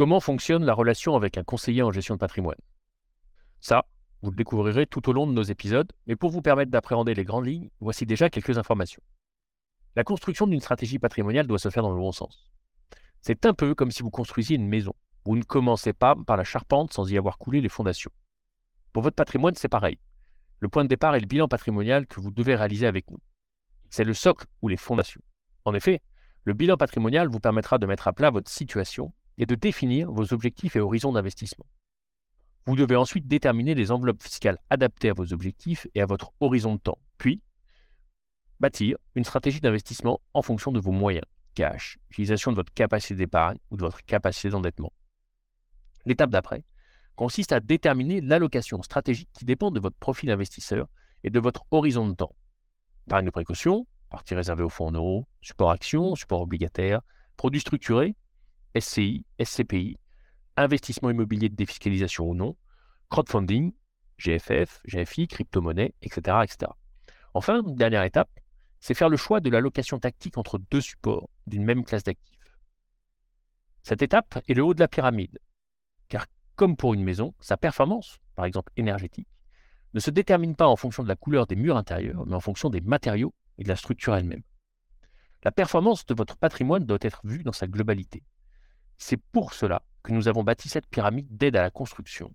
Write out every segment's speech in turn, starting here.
Comment fonctionne la relation avec un conseiller en gestion de patrimoine Ça, vous le découvrirez tout au long de nos épisodes, mais pour vous permettre d'appréhender les grandes lignes, voici déjà quelques informations. La construction d'une stratégie patrimoniale doit se faire dans le bon sens. C'est un peu comme si vous construisiez une maison. Vous ne commencez pas par la charpente sans y avoir coulé les fondations. Pour votre patrimoine, c'est pareil. Le point de départ est le bilan patrimonial que vous devez réaliser avec nous. C'est le socle ou les fondations. En effet, le bilan patrimonial vous permettra de mettre à plat votre situation et de définir vos objectifs et horizons d'investissement. Vous devez ensuite déterminer les enveloppes fiscales adaptées à vos objectifs et à votre horizon de temps, puis bâtir une stratégie d'investissement en fonction de vos moyens, cash, utilisation de votre capacité d'épargne ou de votre capacité d'endettement. L'étape d'après consiste à déterminer l'allocation stratégique qui dépend de votre profil investisseur et de votre horizon de temps. Épargne de précaution, partie réservée aux fonds en euros, support action, support obligataire, produits structurés, SCI, SCPI, investissement immobilier de défiscalisation ou non, crowdfunding, GFF, GFI, crypto-monnaie, etc., etc. Enfin, dernière étape, c'est faire le choix de l'allocation tactique entre deux supports d'une même classe d'actifs. Cette étape est le haut de la pyramide, car comme pour une maison, sa performance, par exemple énergétique, ne se détermine pas en fonction de la couleur des murs intérieurs, mais en fonction des matériaux et de la structure elle-même. La performance de votre patrimoine doit être vue dans sa globalité. C'est pour cela que nous avons bâti cette pyramide d'aide à la construction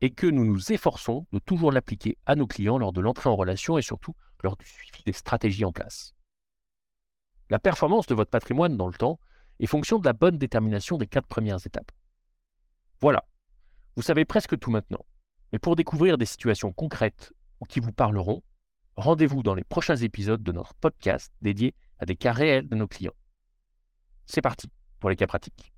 et que nous nous efforçons de toujours l'appliquer à nos clients lors de l'entrée en relation et surtout lors du suivi des stratégies en place. La performance de votre patrimoine dans le temps est fonction de la bonne détermination des quatre premières étapes. Voilà, vous savez presque tout maintenant. Mais pour découvrir des situations concrètes ou qui vous parleront, rendez-vous dans les prochains épisodes de notre podcast dédié à des cas réels de nos clients. C'est parti pour les cas pratiques.